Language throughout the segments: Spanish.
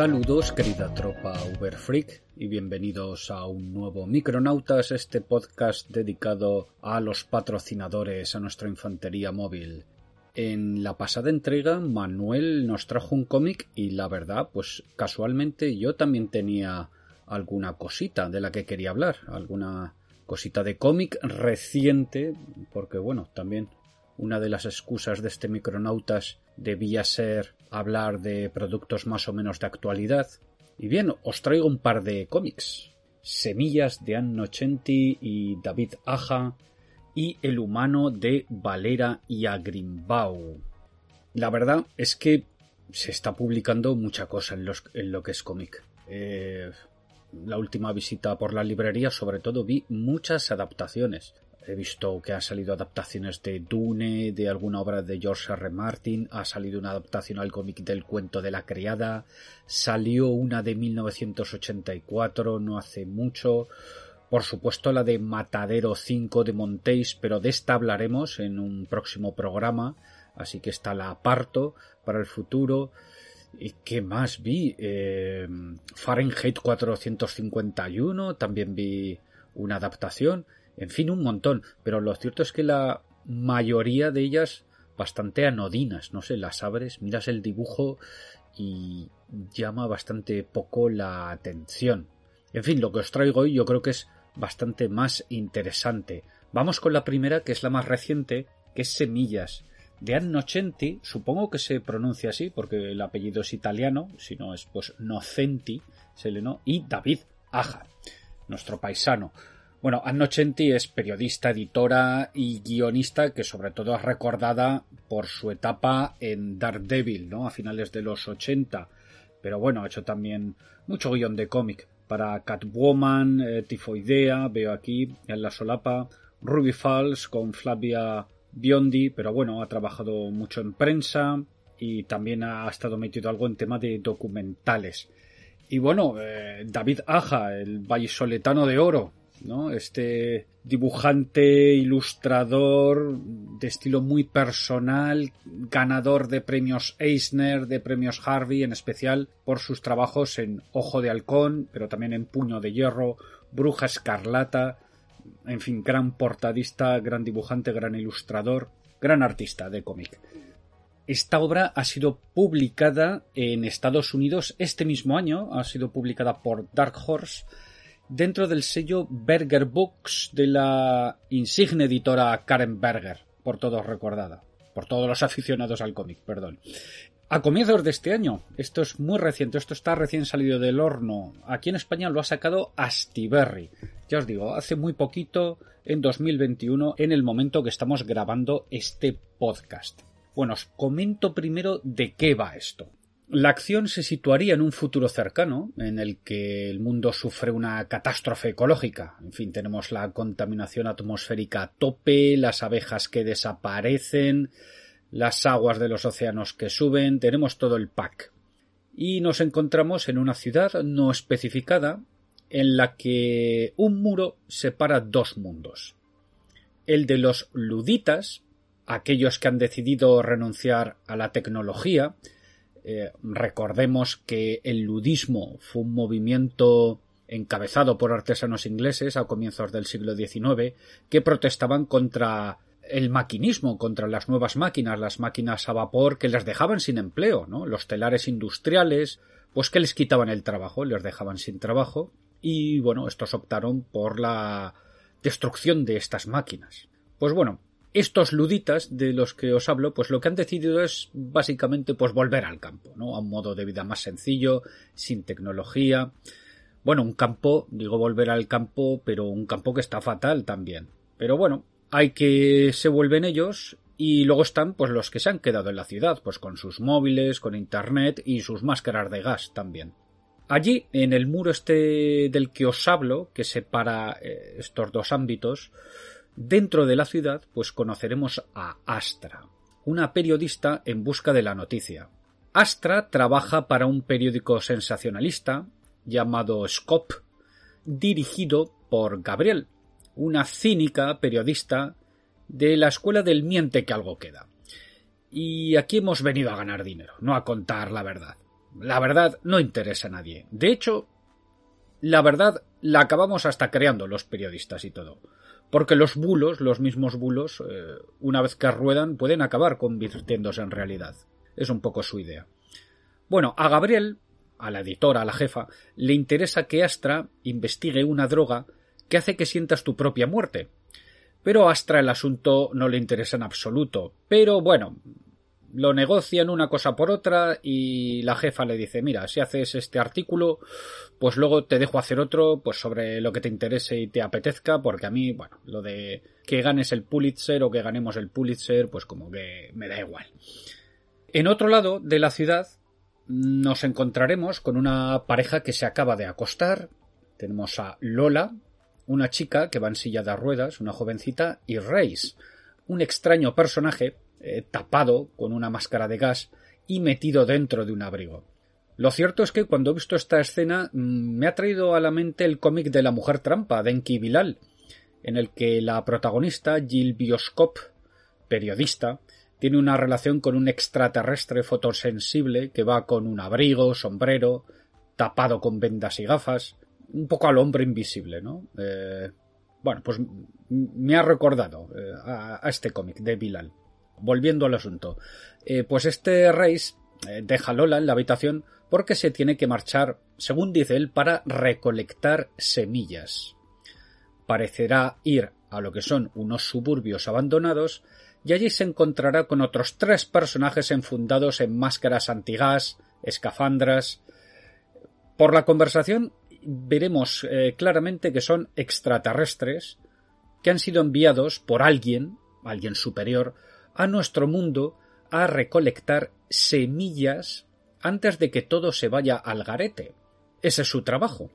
Saludos querida tropa Uberfreak y bienvenidos a un nuevo Micronautas, este podcast dedicado a los patrocinadores, a nuestra infantería móvil. En la pasada entrega Manuel nos trajo un cómic y la verdad, pues casualmente yo también tenía alguna cosita de la que quería hablar, alguna cosita de cómic reciente, porque bueno, también una de las excusas de este Micronautas debía ser hablar de productos más o menos de actualidad. Y bien, os traigo un par de cómics. Semillas de Anno Chenti y David Aja y El humano de Valera y Agrimbau. La verdad es que se está publicando mucha cosa en, los- en lo que es cómic. Eh, la última visita por la librería, sobre todo, vi muchas adaptaciones. He visto que han salido adaptaciones de Dune, de alguna obra de George R. R. Martin, ha salido una adaptación al cómic del cuento de la criada, salió una de 1984 no hace mucho, por supuesto la de Matadero 5 de Montéis, pero de esta hablaremos en un próximo programa, así que esta la aparto para el futuro. ¿Y qué más vi? Eh, Fahrenheit 451, también vi una adaptación, en fin, un montón, pero lo cierto es que la mayoría de ellas bastante anodinas, no sé, las abres, miras el dibujo y llama bastante poco la atención. En fin, lo que os traigo hoy yo creo que es bastante más interesante. Vamos con la primera, que es la más reciente, que es Semillas, de Annocenti, supongo que se pronuncia así porque el apellido es italiano, si no es pues Nocenti, se le no, y David Aja, nuestro paisano. Bueno, Annocenti es periodista, editora y guionista que sobre todo es recordada por su etapa en Daredevil, ¿no? A finales de los 80. Pero bueno, ha hecho también mucho guion de cómic para Catwoman, eh, Tifoidea, veo aquí en la solapa, Ruby Falls con Flavia Biondi, pero bueno, ha trabajado mucho en prensa y también ha estado metido algo en tema de documentales. Y bueno, eh, David Aja, el vallisoletano de oro, ¿no? Este dibujante, ilustrador de estilo muy personal, ganador de premios Eisner, de premios Harvey, en especial por sus trabajos en Ojo de Halcón, pero también en Puño de Hierro, Bruja Escarlata, en fin, gran portadista, gran dibujante, gran ilustrador, gran artista de cómic. Esta obra ha sido publicada en Estados Unidos este mismo año, ha sido publicada por Dark Horse dentro del sello Berger Books de la insigne editora Karen Berger, por todos recordada, por todos los aficionados al cómic, perdón. A comienzos de este año, esto es muy reciente, esto está recién salido del horno. Aquí en España lo ha sacado Astiberri. Ya os digo, hace muy poquito, en 2021, en el momento que estamos grabando este podcast. Bueno, os comento primero de qué va esto. La acción se situaría en un futuro cercano, en el que el mundo sufre una catástrofe ecológica. En fin, tenemos la contaminación atmosférica a tope, las abejas que desaparecen, las aguas de los océanos que suben, tenemos todo el pack. Y nos encontramos en una ciudad no especificada, en la que un muro separa dos mundos. El de los luditas, aquellos que han decidido renunciar a la tecnología, eh, recordemos que el ludismo fue un movimiento encabezado por artesanos ingleses a comienzos del siglo XIX que protestaban contra el maquinismo, contra las nuevas máquinas, las máquinas a vapor que les dejaban sin empleo, ¿no? Los telares industriales, pues que les quitaban el trabajo, les dejaban sin trabajo. y bueno, estos optaron por la destrucción de estas máquinas. Pues bueno, estos luditas de los que os hablo, pues lo que han decidido es básicamente pues volver al campo, ¿no? A un modo de vida más sencillo, sin tecnología. Bueno, un campo, digo volver al campo, pero un campo que está fatal también. Pero bueno, hay que se vuelven ellos y luego están pues los que se han quedado en la ciudad, pues con sus móviles, con internet y sus máscaras de gas también. Allí, en el muro este del que os hablo, que separa eh, estos dos ámbitos, dentro de la ciudad, pues conoceremos a Astra, una periodista en busca de la noticia. Astra trabaja para un periódico sensacionalista llamado Scope, dirigido por Gabriel, una cínica periodista de la escuela del miente que algo queda. Y aquí hemos venido a ganar dinero, no a contar la verdad. La verdad no interesa a nadie. De hecho, la verdad la acabamos hasta creando los periodistas y todo. Porque los bulos, los mismos bulos, eh, una vez que ruedan, pueden acabar convirtiéndose en realidad. Es un poco su idea. Bueno, a Gabriel, a la editora, a la jefa, le interesa que Astra investigue una droga que hace que sientas tu propia muerte. Pero a Astra el asunto no le interesa en absoluto. Pero bueno, lo negocian una cosa por otra y la jefa le dice mira si haces este artículo pues luego te dejo hacer otro pues sobre lo que te interese y te apetezca porque a mí bueno lo de que ganes el Pulitzer o que ganemos el Pulitzer pues como que me da igual en otro lado de la ciudad nos encontraremos con una pareja que se acaba de acostar. Tenemos a Lola una chica que va en silla de ruedas una jovencita y Reis un extraño personaje eh, tapado con una máscara de gas y metido dentro de un abrigo. Lo cierto es que cuando he visto esta escena mm, me ha traído a la mente el cómic de la mujer trampa de Enki Bilal, en el que la protagonista, Jill Bioscop, periodista, tiene una relación con un extraterrestre fotosensible que va con un abrigo, sombrero, tapado con vendas y gafas, un poco al hombre invisible, ¿no? Eh, bueno, pues me ha recordado eh, a, a, este cómic de Bilal volviendo al asunto. Eh, pues este Reis eh, deja a Lola en la habitación porque se tiene que marchar, según dice él, para recolectar semillas. Parecerá ir a lo que son unos suburbios abandonados y allí se encontrará con otros tres personajes enfundados en máscaras antigás, escafandras. Por la conversación veremos eh, claramente que son extraterrestres que han sido enviados por alguien, alguien superior, a nuestro mundo a recolectar semillas antes de que todo se vaya al garete. Ese es su trabajo.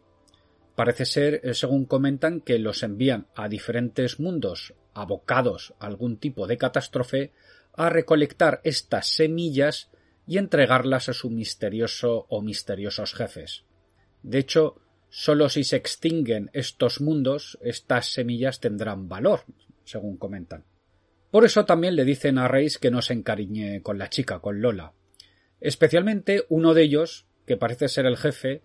Parece ser, eh, según comentan, que los envían a diferentes mundos abocados a algún tipo de catástrofe a recolectar estas semillas y entregarlas a su misterioso o misteriosos jefes. De hecho, sólo si se extinguen estos mundos, estas semillas tendrán valor, según comentan. Por eso también le dicen a Reis que no se encariñe con la chica, con Lola. Especialmente uno de ellos, que parece ser el jefe,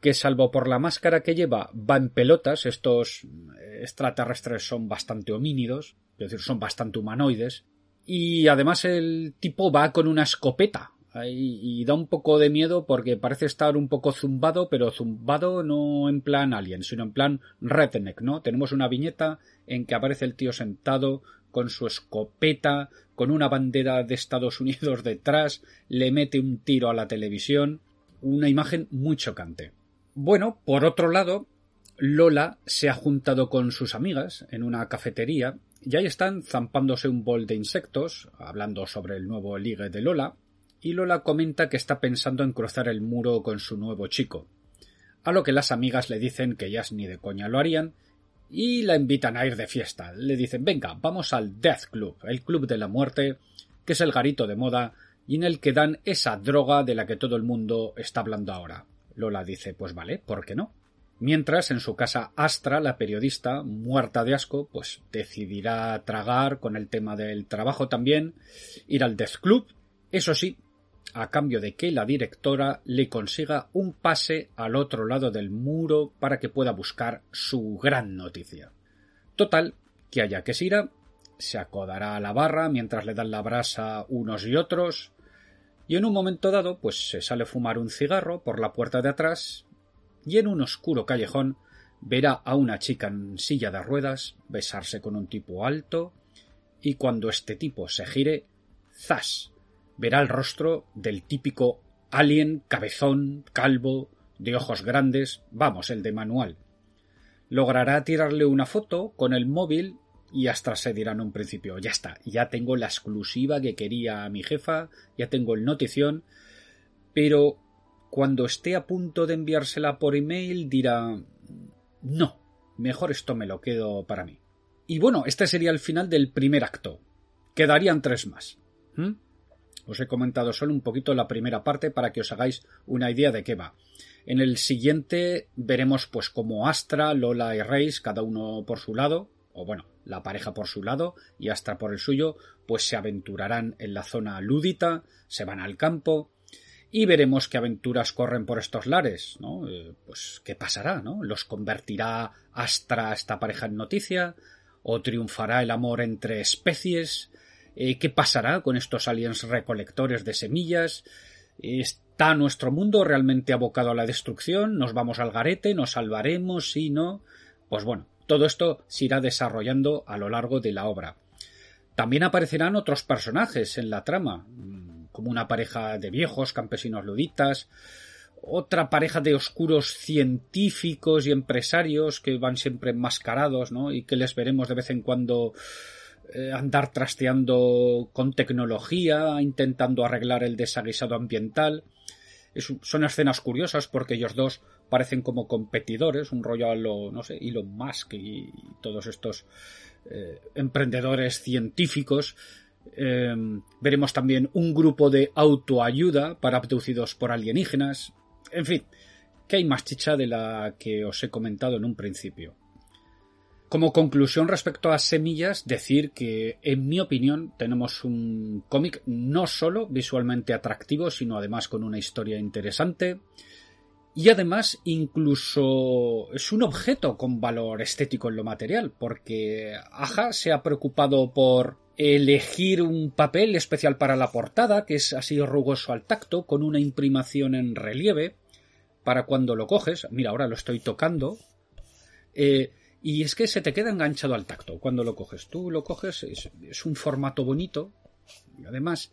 que salvo por la máscara que lleva va en pelotas, estos extraterrestres son bastante homínidos, es decir, son bastante humanoides, y además el tipo va con una escopeta, y, da un poco de miedo porque parece estar un poco zumbado, pero zumbado no en plan alien, sino en plan redneck, ¿no? Tenemos una viñeta en que aparece el tío sentado con su escopeta, con una bandera de Estados Unidos detrás, le mete un tiro a la televisión, una imagen muy chocante. Bueno, por otro lado, Lola se ha juntado con sus amigas en una cafetería y ahí están zampándose un bol de insectos, hablando sobre el nuevo ligue de Lola, y Lola comenta que está pensando en cruzar el muro con su nuevo chico. A lo que las amigas le dicen que ellas ni de coña lo harían y la invitan a ir de fiesta. Le dicen venga, vamos al Death Club, el club de la muerte, que es el garito de moda y en el que dan esa droga de la que todo el mundo está hablando ahora. Lola dice pues vale, ¿por qué no? Mientras en su casa Astra, la periodista, muerta de asco, pues decidirá tragar con el tema del trabajo también, ir al Death Club, eso sí, a cambio de que la directora le consiga un pase al otro lado del muro para que pueda buscar su gran noticia. Total, que haya que se irá, se acodará a la barra mientras le dan la brasa unos y otros, y en un momento dado, pues se sale fumar un cigarro por la puerta de atrás, y en un oscuro callejón verá a una chica en silla de ruedas besarse con un tipo alto y cuando este tipo se gire, ¡zas! Verá el rostro del típico alien cabezón, calvo, de ojos grandes, vamos, el de manual. Logrará tirarle una foto con el móvil y hasta se dirá en un principio, ya está, ya tengo la exclusiva que quería mi jefa, ya tengo el notición, pero cuando esté a punto de enviársela por email dirá no, mejor esto me lo quedo para mí. Y bueno, este sería el final del primer acto. Quedarían tres más. ¿Mm? Os he comentado solo un poquito la primera parte para que os hagáis una idea de qué va. En el siguiente veremos pues como Astra, Lola y Reis, cada uno por su lado, o bueno, la pareja por su lado y Astra por el suyo, pues se aventurarán en la zona lúdita, se van al campo, y veremos qué aventuras corren por estos lares, ¿no? Eh, pues qué pasará, ¿no? ¿Los convertirá Astra esta pareja en noticia? ¿O triunfará el amor entre especies? Eh, ¿Qué pasará con estos aliens recolectores de semillas? ¿Está nuestro mundo realmente abocado a la destrucción? ¿Nos vamos al garete? ¿Nos salvaremos? ¿Sí? ¿No? Pues bueno, todo esto se irá desarrollando a lo largo de la obra. También aparecerán otros personajes en la trama como una pareja de viejos campesinos luditas, otra pareja de oscuros científicos y empresarios que van siempre enmascarados, ¿no? Y que les veremos de vez en cuando andar trasteando con tecnología, intentando arreglar el desaguisado ambiental. son escenas curiosas porque ellos dos parecen como competidores, un rollo a lo, no sé, Elon Musk y, todos estos eh, emprendedores científicos Em, veremos también un grupo de autoayuda para abducidos por alienígenas. En fin, que hay más chicha de la que os he comentado en un principio. Como conclusión respecto a Semillas, decir que, en mi opinión, tenemos un cómic no solo visualmente atractivo, sino además con una historia interesante. Y además, incluso es un objeto con valor estético en lo material, porque Aja se ha preocupado por elegir un papel especial para la portada, que es así rugoso al tacto, con una imprimación en relieve, para cuando lo coges, mira, ahora lo estoy tocando, eh, y es que se te queda enganchado al tacto cuando lo coges. Tú lo coges, es, un formato bonito, además,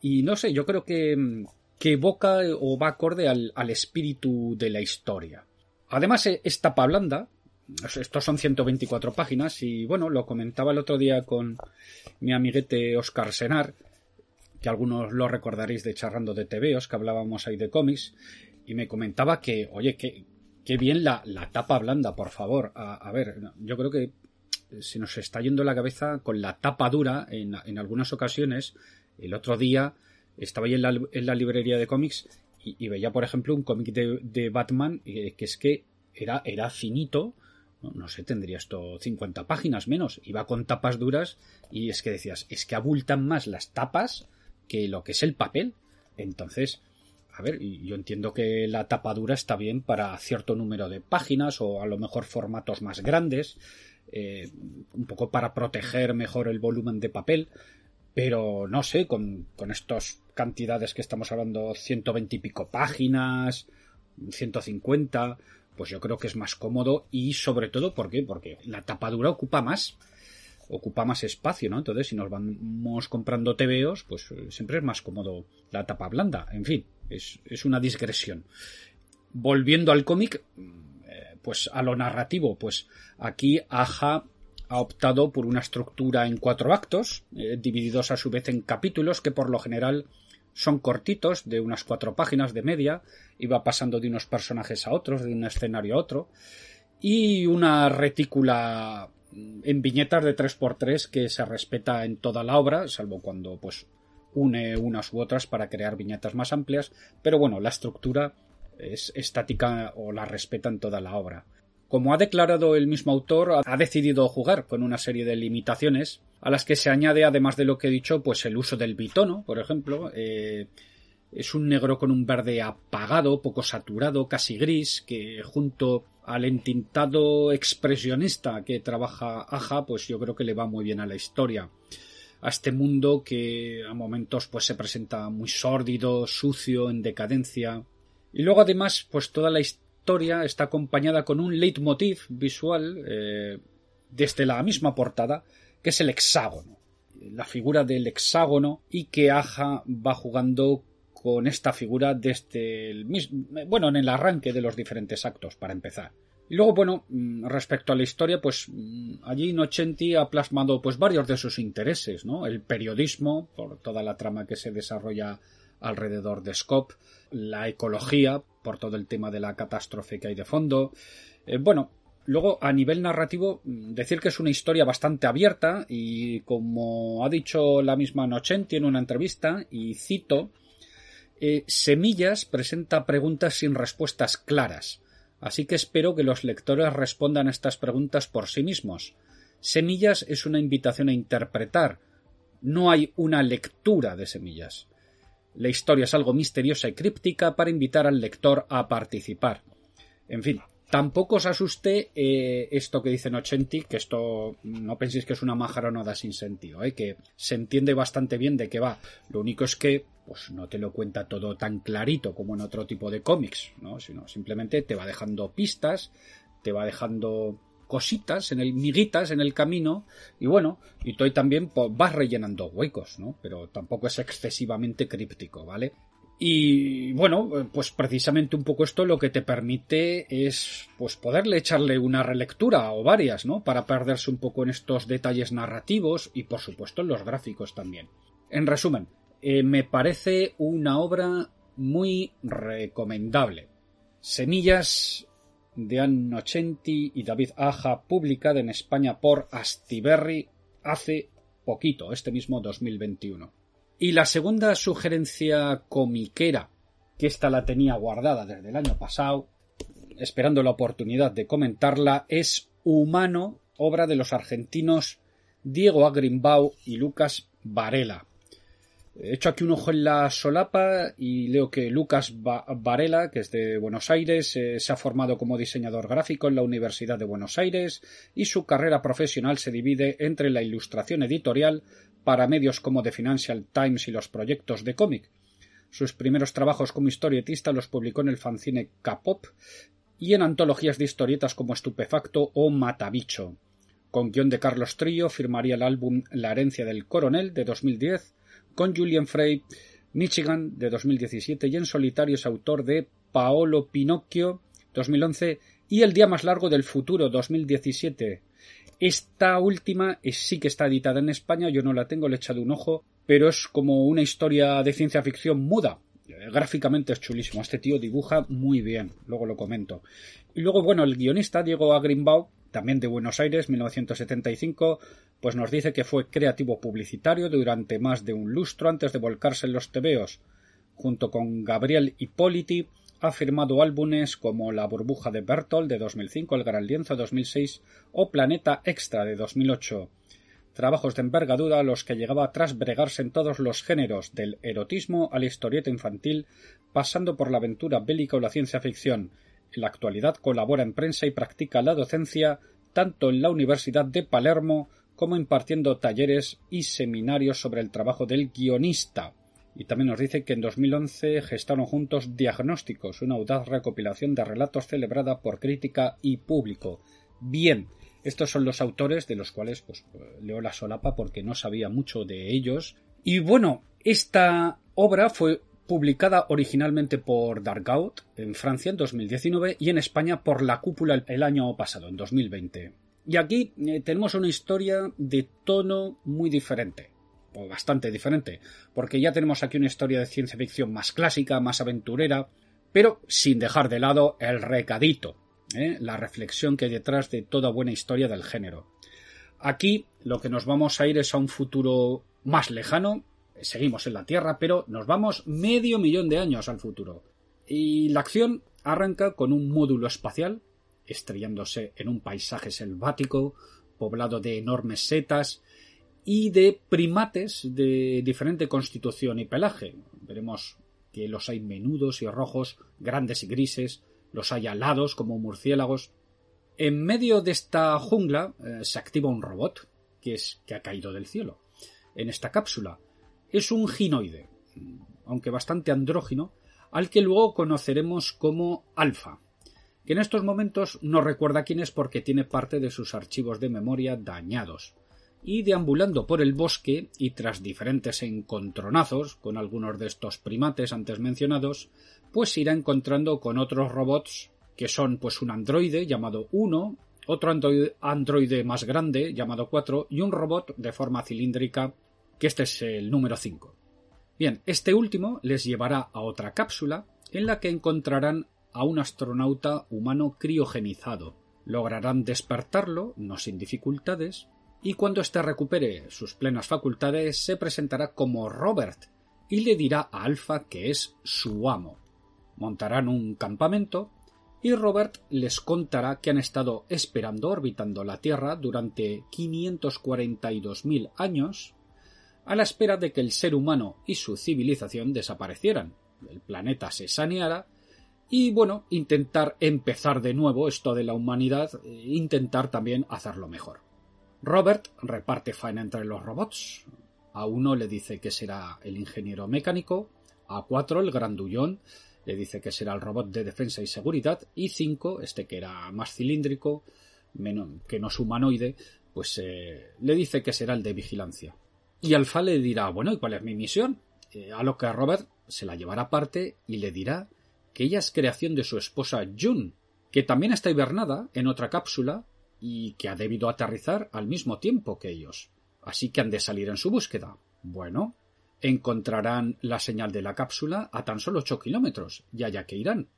y no sé, yo creo que, que evoca o va acorde al, al espíritu de la historia. Además, es tapa blanda, estos son 124 páginas y bueno, lo comentaba el otro día con mi amiguete Oscar Senar, que algunos lo recordaréis de charrando de TVOs, que hablábamos ahí de cómics, y me comentaba que, oye, que, qué bien la, tapa blanda, por favor. A, ver, yo creo que se nos está yendo la cabeza con la tapa dura en, en algunas ocasiones. El otro día estaba ahí en la, librería de cómics y, veía, por ejemplo, un cómic de, Batman eh, que es que era, era finito, no, sé, tendría esto 50 páginas menos. Iba con tapas duras y es que decías, es que abultan más las tapas que lo que es el papel. Entonces, a ver, yo entiendo que la tapa dura está bien para cierto número de páginas o a lo mejor formatos más grandes, eh, un poco para proteger mejor el volumen de papel, pero no sé, con, estas cantidades que estamos hablando, 120 y pico páginas, 150, pues yo creo que es más cómodo y sobre todo, ¿por qué? Porque la tapadura ocupa más, ocupa más espacio, ¿no? Entonces, si nos vamos comprando TVOs, pues eh, siempre es más cómodo la tapa blanda. En fin, es, es una digresión. Volviendo al cómic, eh, pues a lo narrativo, pues aquí Aja ha optado por una estructura en cuatro actos, eh, divididos a su vez en capítulos que por lo general son cortitos, de unas cuatro páginas de media, iba pasando de unos personajes a otros, de un escenario a otro, y una retícula en viñetas de 3x3 que se respeta en toda la obra, salvo cuando pues une unas u otras para crear viñetas más amplias, pero bueno, la estructura es estática o la respeta en toda la obra. Como ha declarado el mismo autor, ha decidido jugar con una serie de limitaciones a las que se añade, además de lo que he dicho, pues el uso del bitono, por ejemplo. Eh, es un negro con un verde apagado, poco saturado, casi gris, que junto al entintado expresionista que trabaja Aja, pues yo creo que le va muy bien a la historia. A este mundo que a momentos pues se presenta muy sórdido, sucio, en decadencia. Y luego además, pues toda la historia está acompañada con un leitmotiv visual eh, desde la misma portada, que es el hexágono. La figura del hexágono y que Aja va jugando con esta figura desde el mismo, bueno, en el arranque de los diferentes actos, para empezar. Y luego, bueno, mm, respecto a la historia, pues mm, allí Nocenti ha plasmado pues varios de sus intereses, ¿no? El periodismo, por toda la trama que se desarrolla alrededor de Scope, la ecología, por todo el tema de la catástrofe que hay de fondo. Eh, bueno, luego a nivel narrativo, mm, decir que es una historia bastante abierta y como ha dicho la misma Nocenti en una entrevista, y cito, eh, Semillas presenta preguntas sin respuestas claras, así que espero que los lectores respondan a estas preguntas por sí mismos. Semillas es una invitación a interpretar, no hay una lectura de semillas. La historia es algo misteriosa y críptica para invitar al lector a participar. En fin, tampoco os asuste eh, esto que dice Nocenti, que esto no penséis que es una majaronada sin sentido, eh, que se entiende bastante bien de qué va. Lo único es que pues no te lo cuenta todo tan clarito como en otro tipo de cómics, ¿no? sino simplemente te va dejando pistas, te va dejando cositas, en el miguitas en el camino y bueno, y tú también pues, vas rellenando huecos, ¿no? Pero tampoco es excesivamente críptico, ¿vale? Y bueno, pues precisamente un poco esto lo que te permite es pues poderle echarle una relectura o varias, ¿no? Para perderse un poco en estos detalles narrativos y por supuesto en los gráficos también. En resumen, eh, me parece una obra muy recomendable. Semillas de Anno y David Aja, publicada en España por Astiberri hace poquito, este mismo 2021. Y la segunda sugerencia comiquera, que esta la tenía guardada desde el año pasado, esperando la oportunidad de comentarla, es Humano, obra de los argentinos Diego Agrimbau y Lucas Varela. He hecho aquí un ojo en la solapa y leo que Lucas Varela, que es de Buenos Aires, eh, se ha formado como diseñador gráfico en la Universidad de Buenos Aires y su carrera profesional se divide entre la ilustración editorial para medios como The Financial Times y los proyectos de cómic. Sus primeros trabajos como historietista los publicó en el fanzine K-pop y en antologías de historietas como Estupefacto o Matabicho. Con guion de Carlos Trillo firmaría el álbum La herencia del coronel de 2010 con Julian Frey, Michigan de 2017 y en solitario es autor de Paolo Pinocchio 2011 y El día más largo del futuro 2017. Esta última sí que está editada en España, yo no la tengo, le he echado un ojo, pero es como una historia de ciencia ficción muda. Gráficamente es chulísimo, este tío dibuja muy bien, luego lo comento. Y luego, bueno, el guionista Diego Agrimbau también de Buenos Aires, 1975, pues nos dice que fue creativo publicitario durante más de un lustro antes de volcarse en los tebeos. Junto con Gabriel Hipóliti, ha firmado álbumes como La burbuja de Bertolt de 2005, El gran lienzo 2006 o Planeta Extra de 2008. Trabajos de envergadura a los que llegaba tras bregarse en todos los géneros, del erotismo a la historieta infantil, pasando por la aventura bélica o la ciencia ficción, en la actualidad colabora en prensa y practica la docencia tanto en la Universidad de Palermo como impartiendo talleres y seminarios sobre el trabajo del guionista. Y también nos dice que en 2011 gestaron juntos Diagnósticos, una audaz recopilación de relatos celebrada por crítica y público. Bien, estos son los autores de los cuales pues, leo la solapa porque no sabía mucho de ellos. Y bueno, esta obra fue publicada originalmente por Dargaud en Francia en 2019 y en España por La Cúpula el año pasado, en 2020. Y aquí eh, tenemos una historia de tono muy diferente, o bastante diferente, porque ya tenemos aquí una historia de ciencia ficción más clásica, más aventurera, pero sin dejar de lado el recadito, ¿eh? la reflexión que hay detrás de toda buena historia del género. Aquí lo que nos vamos a ir es a un futuro más lejano, seguimos en la Tierra, pero nos vamos medio millón de años al futuro. Y la acción arranca con un módulo espacial estrellándose en un paisaje selvático, poblado de enormes setas y de primates de diferente constitución y pelaje. Veremos que los hay menudos y rojos, grandes y grises, los hay alados como murciélagos. En medio de esta jungla eh, se activa un robot que es que ha caído del cielo. En esta cápsula es un ginoide, aunque bastante andrógino, al que luego conoceremos como Alfa. Que en estos momentos no recuerda quién es porque tiene parte de sus archivos de memoria dañados. Y deambulando por el bosque y tras diferentes encontronazos con algunos de estos primates antes mencionados, pues irá encontrando con otros robots que son pues un androide llamado 1, otro androide más grande llamado 4 y un robot de forma cilíndrica que este es el número 5. Bien, este último les llevará a otra cápsula en la que encontrarán a un astronauta humano criogenizado. Lograrán despertarlo, no sin dificultades, y cuando éste recupere sus plenas facultades se presentará como Robert y le dirá a Alpha que es su amo. Montarán un campamento y Robert les contará que han estado esperando orbitando la Tierra durante 542.000 años a la espera de que el ser humano y su civilización desaparecieran, el planeta se saneara y bueno, intentar empezar de nuevo esto de la humanidad, e intentar también hacerlo mejor. Robert reparte faena entre los robots. A uno le dice que será el ingeniero mecánico, a cuatro el grandullón le dice que será el robot de defensa y seguridad, y cinco, este que era más cilíndrico, menos, que no es humanoide, pues eh, le dice que será el de vigilancia. Y Alfa le dirá, bueno, ¿y cuál es mi misión? Eh, a lo que Robert se la llevará aparte y le dirá que ella es creación de su esposa June, que también está hibernada en otra cápsula y que ha debido aterrizar al mismo tiempo que ellos. Así que han de salir en su búsqueda. Bueno, encontrarán la señal de la cápsula a tan solo ocho kilómetros, y allá que irán.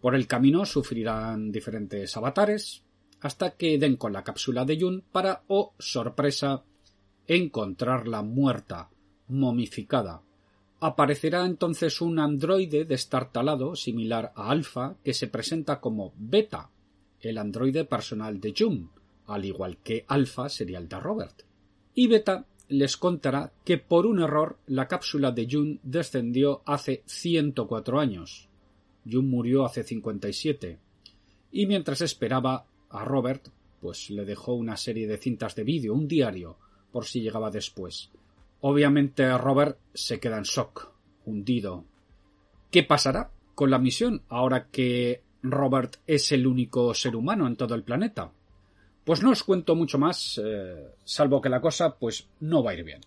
Por el camino sufrirán diferentes avatares, hasta que den con la cápsula de June para, oh sorpresa, encontrarla muerta, momificada, Aparecerá entonces un androide destartalado similar a Alpha que se presenta como Beta, el androide personal de June, al igual que Alpha sería el de Robert. Y Beta les contará que por un error la cápsula de June descendió hace 104 años. June murió hace 57. Y mientras esperaba a Robert, pues le dejó una serie de cintas de vídeo, un diario, por si llegaba después. Obviamente Robert se queda en shock, hundido. ¿Qué pasará con la misión ahora que Robert es el único ser humano en todo el planeta? Pues no os cuento mucho más, eh, salvo que la cosa pues no va a ir bien.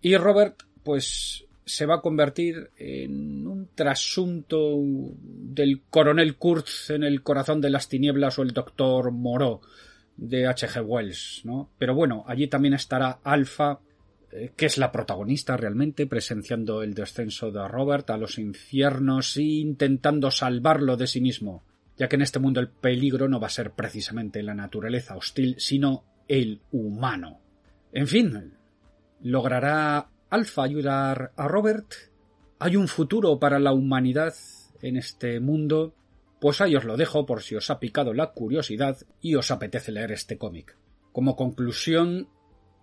Y Robert pues se va a convertir en un trasunto del coronel Kurtz en el corazón de las tinieblas o el doctor Moreau de H.G. Wells, ¿no? Pero bueno, allí también estará Alpha que es la protagonista realmente, presenciando el descenso de Robert a los infiernos e intentando salvarlo de sí mismo, ya que en este mundo el peligro no va a ser precisamente la naturaleza hostil, sino el humano. En fin, ¿logrará Alfa ayudar a Robert? ¿Hay un futuro para la humanidad en este mundo? Pues ahí os lo dejo por si os ha picado la curiosidad y os apetece leer este cómic. Como conclusión,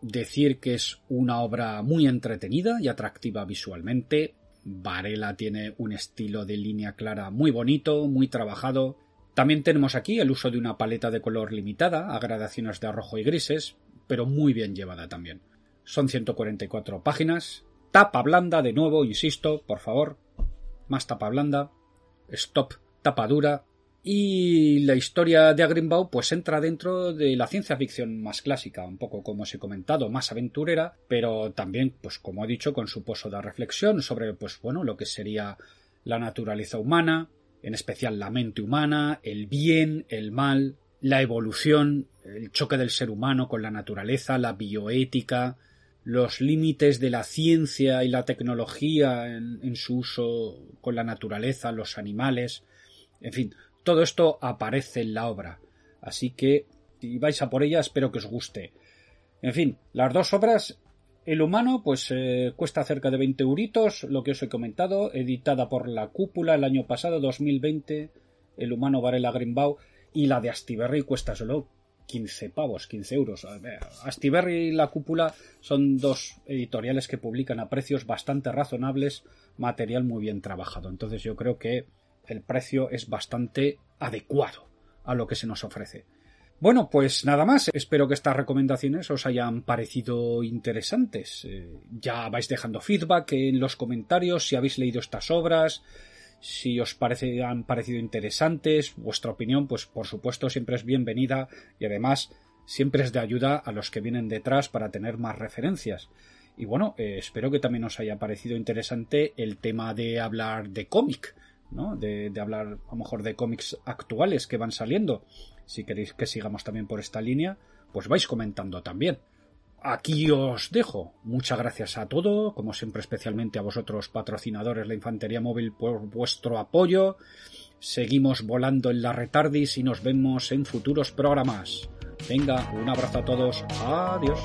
decir que es una obra muy entretenida y atractiva visualmente. Varela tiene un estilo de línea clara muy bonito, muy trabajado. También tenemos aquí el uso de una paleta de color limitada a gradaciones de rojo y grises, pero muy bien llevada también. Son 144 páginas. Tapa blanda, de nuevo, insisto, por favor. Más tapa blanda. Stop, tapa dura. Y la historia de Agrimbaum pues entra dentro de la ciencia ficción más clásica, un poco como os he comentado, más aventurera, pero también, pues como he dicho, con su pozo de reflexión sobre, pues bueno, lo que sería la naturaleza humana, en especial la mente humana, el bien, el mal, la evolución, el choque del ser humano con la naturaleza, la bioética, los límites de la ciencia y la tecnología en su uso con la naturaleza, los animales, en fin, todo esto aparece en la obra. Así que, si vais a por ella, espero que os guste. En fin, las dos obras el humano, pues eh, cuesta cerca de 20 euritos, lo que os he comentado, editada por La Cúpula el año pasado, 2020, El humano Varela Grimbau, y la de Astiberri cuesta solo 15 pavos, 15 euros. Astiberri y La Cúpula son dos editoriales que publican a precios bastante razonables, material muy bien trabajado. Entonces yo creo que el precio es bastante adecuado a lo que se nos ofrece. Bueno, pues nada más. Espero que estas recomendaciones os hayan parecido interesantes. Eh, ya vais dejando feedback en los comentarios si habéis leído estas obras, Si os parece, han parecido interesantes, vuestra opinión, pues por supuesto siempre es bienvenida y además siempre es de ayuda a los que vienen detrás para tener más referencias. Y bueno, eh, espero que también os haya parecido interesante el tema de hablar de cómic, De, hablar a lo mejor de cómics actuales que van saliendo. Si queréis que sigamos también por esta línea, pues vais comentando también. Aquí os dejo. Muchas gracias a todos, como siempre especialmente a vosotros patrocinadores la Infantería Móvil por vuestro apoyo. Seguimos volando en la retardis y nos vemos en futuros programas. Venga, un abrazo a todos. Adiós.